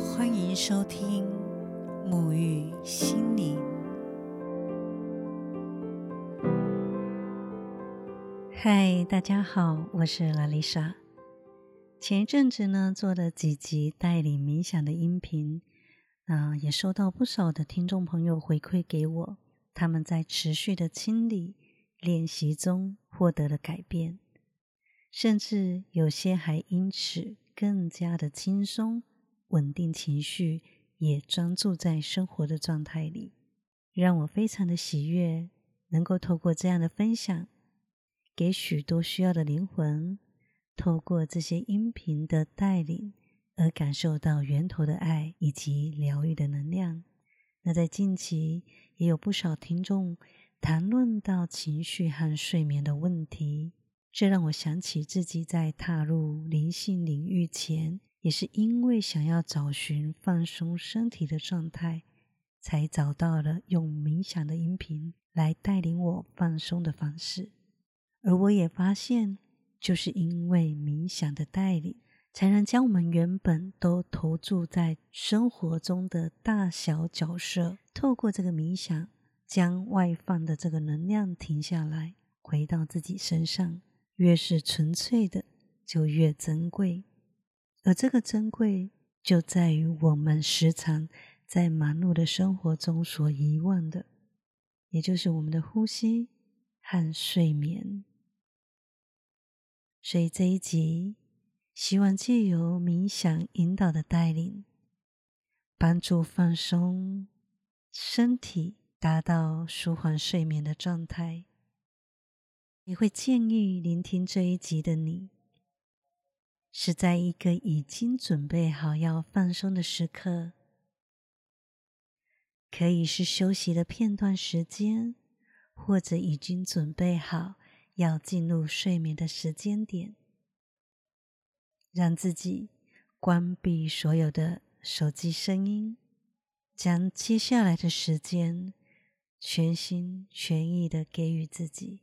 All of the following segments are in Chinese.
欢迎收听沐浴心灵。嗨，大家好，我是拉丽莎。前一阵子呢，做了几集带领冥想的音频，啊，也收到不少的听众朋友回馈给我，他们在持续的清理练习中获得了改变，甚至有些还因此更加的轻松。稳定情绪，也专注在生活的状态里，让我非常的喜悦。能够透过这样的分享，给许多需要的灵魂，透过这些音频的带领，而感受到源头的爱以及疗愈的能量。那在近期，也有不少听众谈论到情绪和睡眠的问题，这让我想起自己在踏入灵性领域前。也是因为想要找寻放松身体的状态，才找到了用冥想的音频来带领我放松的方式。而我也发现，就是因为冥想的带领，才能将我们原本都投注在生活中的大小角色，透过这个冥想，将外放的这个能量停下来，回到自己身上。越是纯粹的，就越珍贵。而这个珍贵，就在于我们时常在忙碌的生活中所遗忘的，也就是我们的呼吸和睡眠。所以这一集，希望借由冥想引导的带领，帮助放松身体，达到舒缓睡眠的状态。也会建议聆听这一集的你。是在一个已经准备好要放松的时刻，可以是休息的片段时间，或者已经准备好要进入睡眠的时间点，让自己关闭所有的手机声音，将接下来的时间全心全意的给予自己，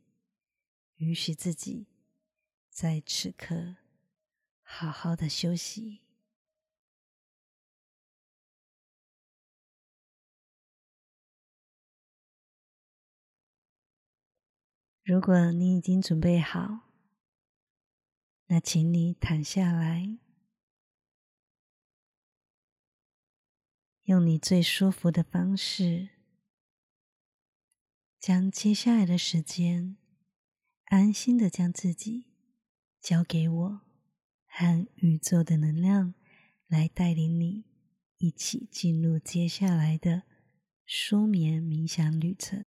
允许自己在此刻。好好的休息。如果你已经准备好，那请你躺下来，用你最舒服的方式，将接下来的时间安心的将自己交给我。和宇宙的能量来带领你一起进入接下来的舒眠冥想旅程。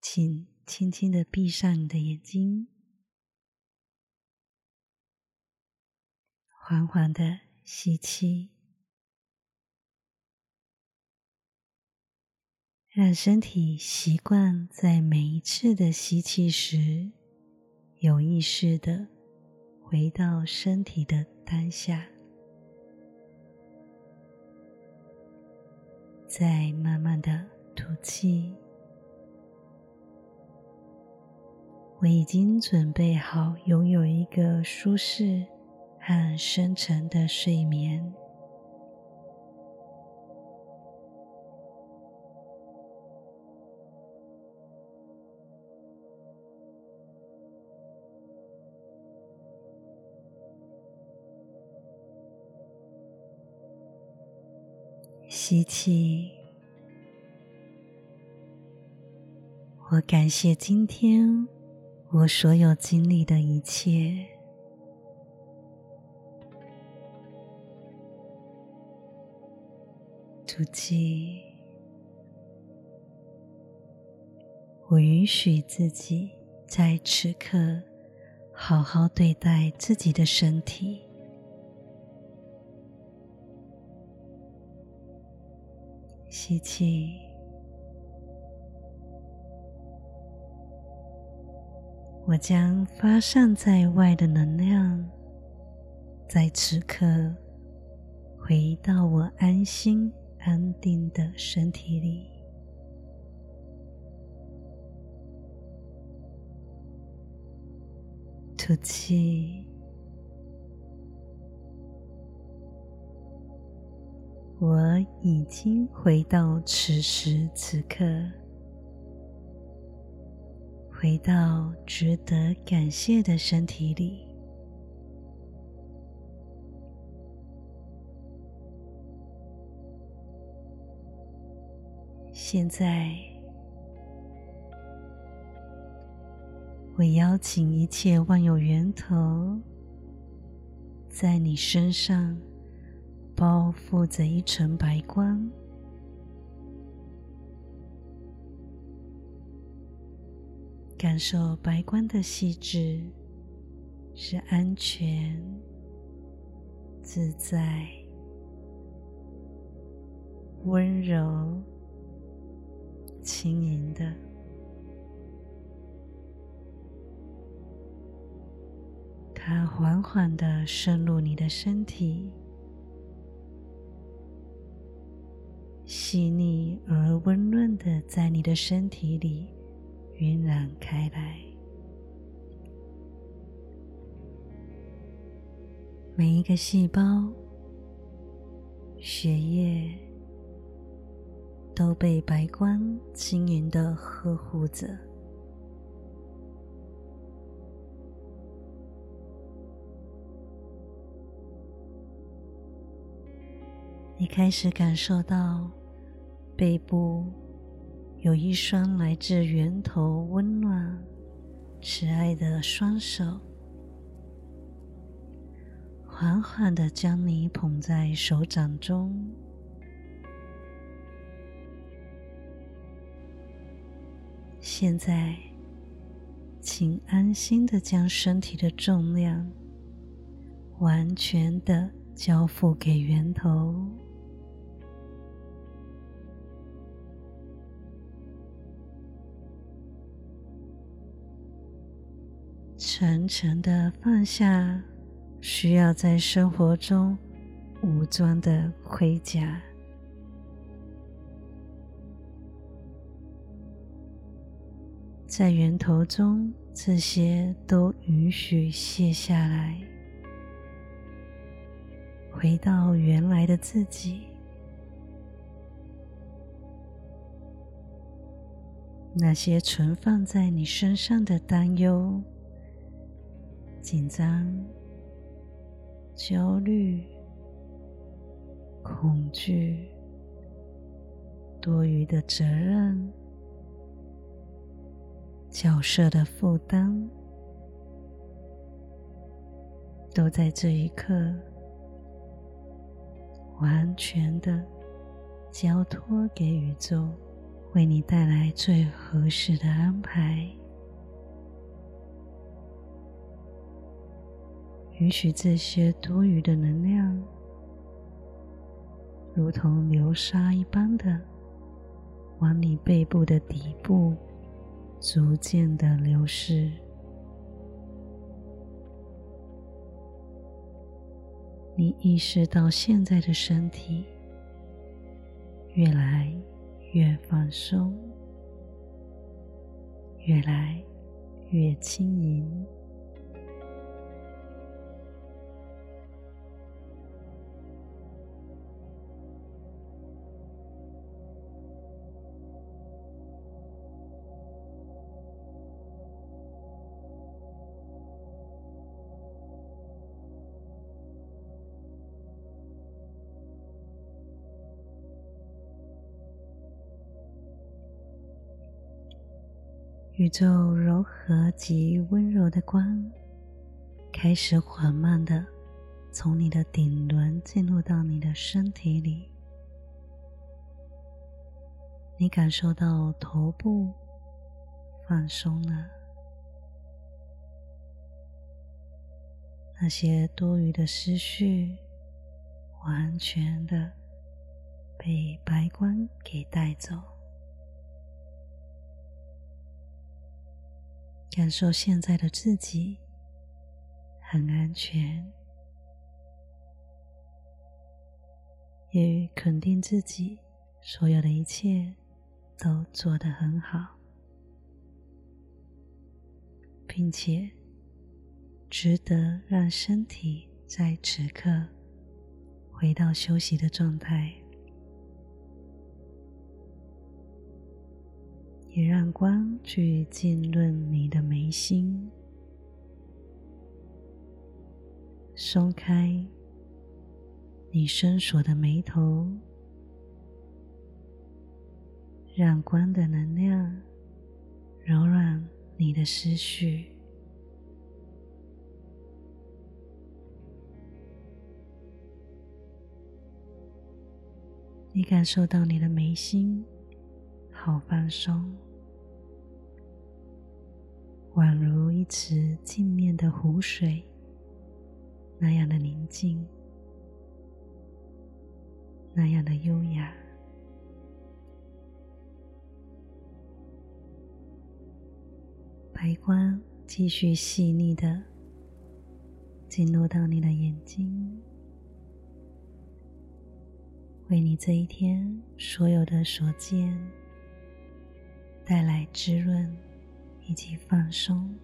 请轻轻的闭上你的眼睛，缓缓的吸气，让身体习惯在每一次的吸气时。有意识的回到身体的当下，再慢慢的吐气。我已经准备好拥有一个舒适和深沉的睡眠。吸气，我感谢今天我所有经历的一切。吐气，我允许自己在此刻好好对待自己的身体。吸气，我将发散在外的能量，在此刻回到我安心安定的身体里。吐气。我已经回到此时此刻，回到值得感谢的身体里。现在，我邀请一切万有源头，在你身上。包覆着一层白光，感受白光的细致，是安全、自在、温柔、轻盈的。它缓缓的渗入你的身体。细腻而温润的，在你的身体里晕染开来。每一个细胞、血液都被白光轻盈的呵护着。你开始感受到。背部有一双来自源头温暖、慈爱的双手，缓缓的将你捧在手掌中。现在，请安心的将身体的重量完全的交付给源头。沉沉的放下需要在生活中武装的盔甲，在源头中，这些都允许卸下来，回到原来的自己。那些存放在你身上的担忧。紧张、焦虑、恐惧、多余的责任、角色的负担，都在这一刻完全的交托给宇宙，为你带来最合适的安排。允许这些多余的能量，如同流沙一般的往你背部的底部逐渐的流失。你意识到现在的身体越来越放松，越来越轻盈。宇宙柔和及温柔的光开始缓慢的从你的顶轮进入到你的身体里，你感受到头部放松了，那些多余的思绪完全的被白光给带走。感受现在的自己很安全，也肯定自己所有的一切都做得很好，并且值得让身体在此刻回到休息的状态。也让光去浸润你的眉心，松开你深锁的眉头，让光的能量柔软你的思绪。你感受到你的眉心好放松，宛如一池镜面的湖水那样的宁静，那样的优雅。白光继续细腻的进入到你的眼睛。为你这一天所有的所见带来滋润以及放松。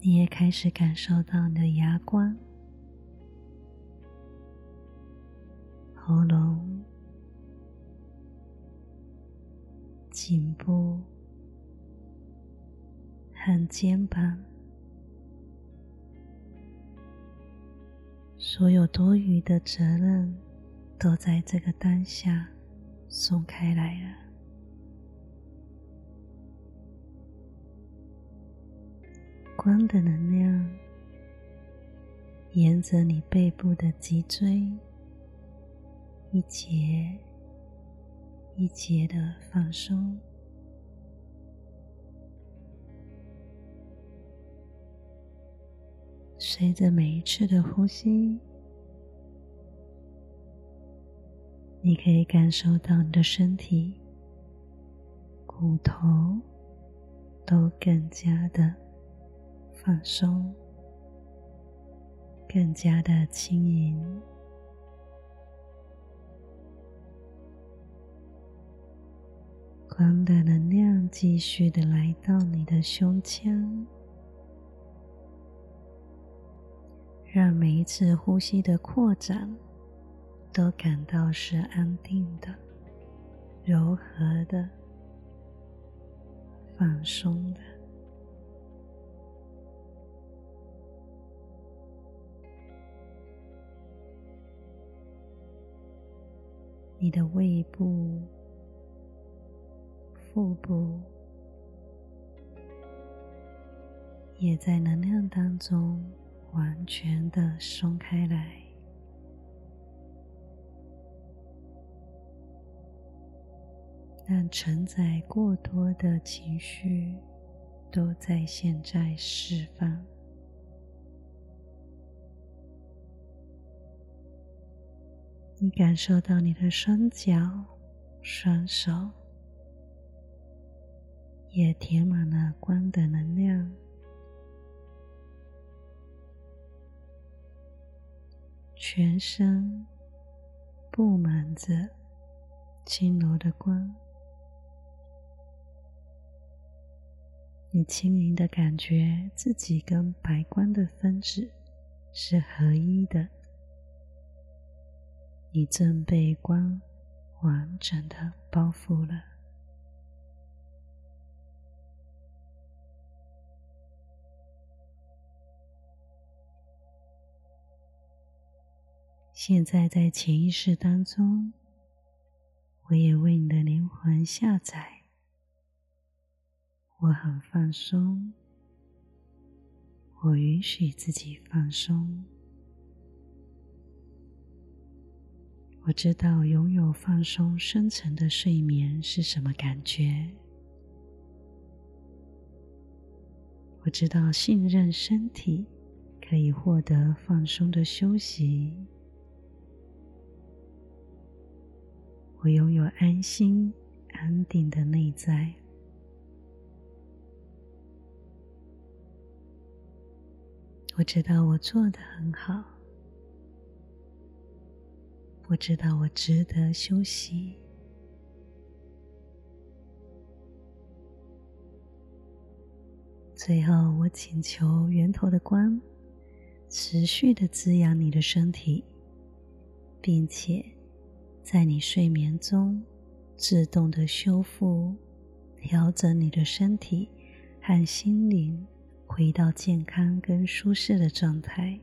你也开始感受到你的牙关、喉咙、颈部和肩膀。所有多余的责任都在这个当下松开来了。光的能量沿着你背部的脊椎一节一节的放松。随着每一次的呼吸，你可以感受到你的身体骨头都更加的放松，更加的轻盈。光的能量继续的来到你的胸腔。让每一次呼吸的扩展都感到是安定的、柔和的、放松的。你的胃部、腹部也在能量当中。完全的松开来，让承载过多的情绪都在现在释放。你感受到你的双脚、双手也填满了光的能量。全身布满着轻柔的光，你轻盈的感觉自己跟白光的分子是合一的，你正被光完整的包覆了。现在在潜意识当中，我也为你的灵魂下载。我很放松，我允许自己放松。我知道拥有放松深层的睡眠是什么感觉。我知道信任身体可以获得放松的休息。我拥有安心、安定的内在。我知道我做的很好。我知道我值得休息。最后，我请求源头的光持续的滋养你的身体，并且。在你睡眠中自动的修复、调整你的身体和心灵，回到健康跟舒适的状态。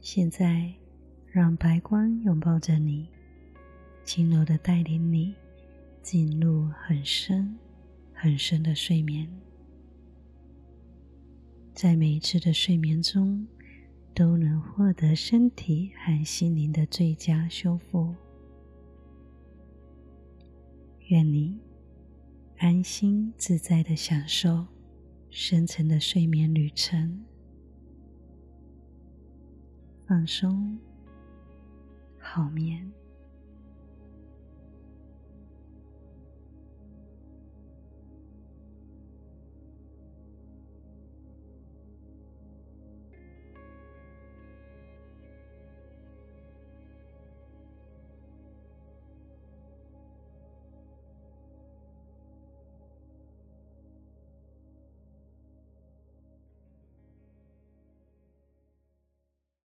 现在，让白光拥抱着你，轻柔的带领你进入很深、很深的睡眠。在每一次的睡眠中，都能获得身体和心灵的最佳修复。愿你安心自在的享受深层的睡眠旅程，放松，好眠。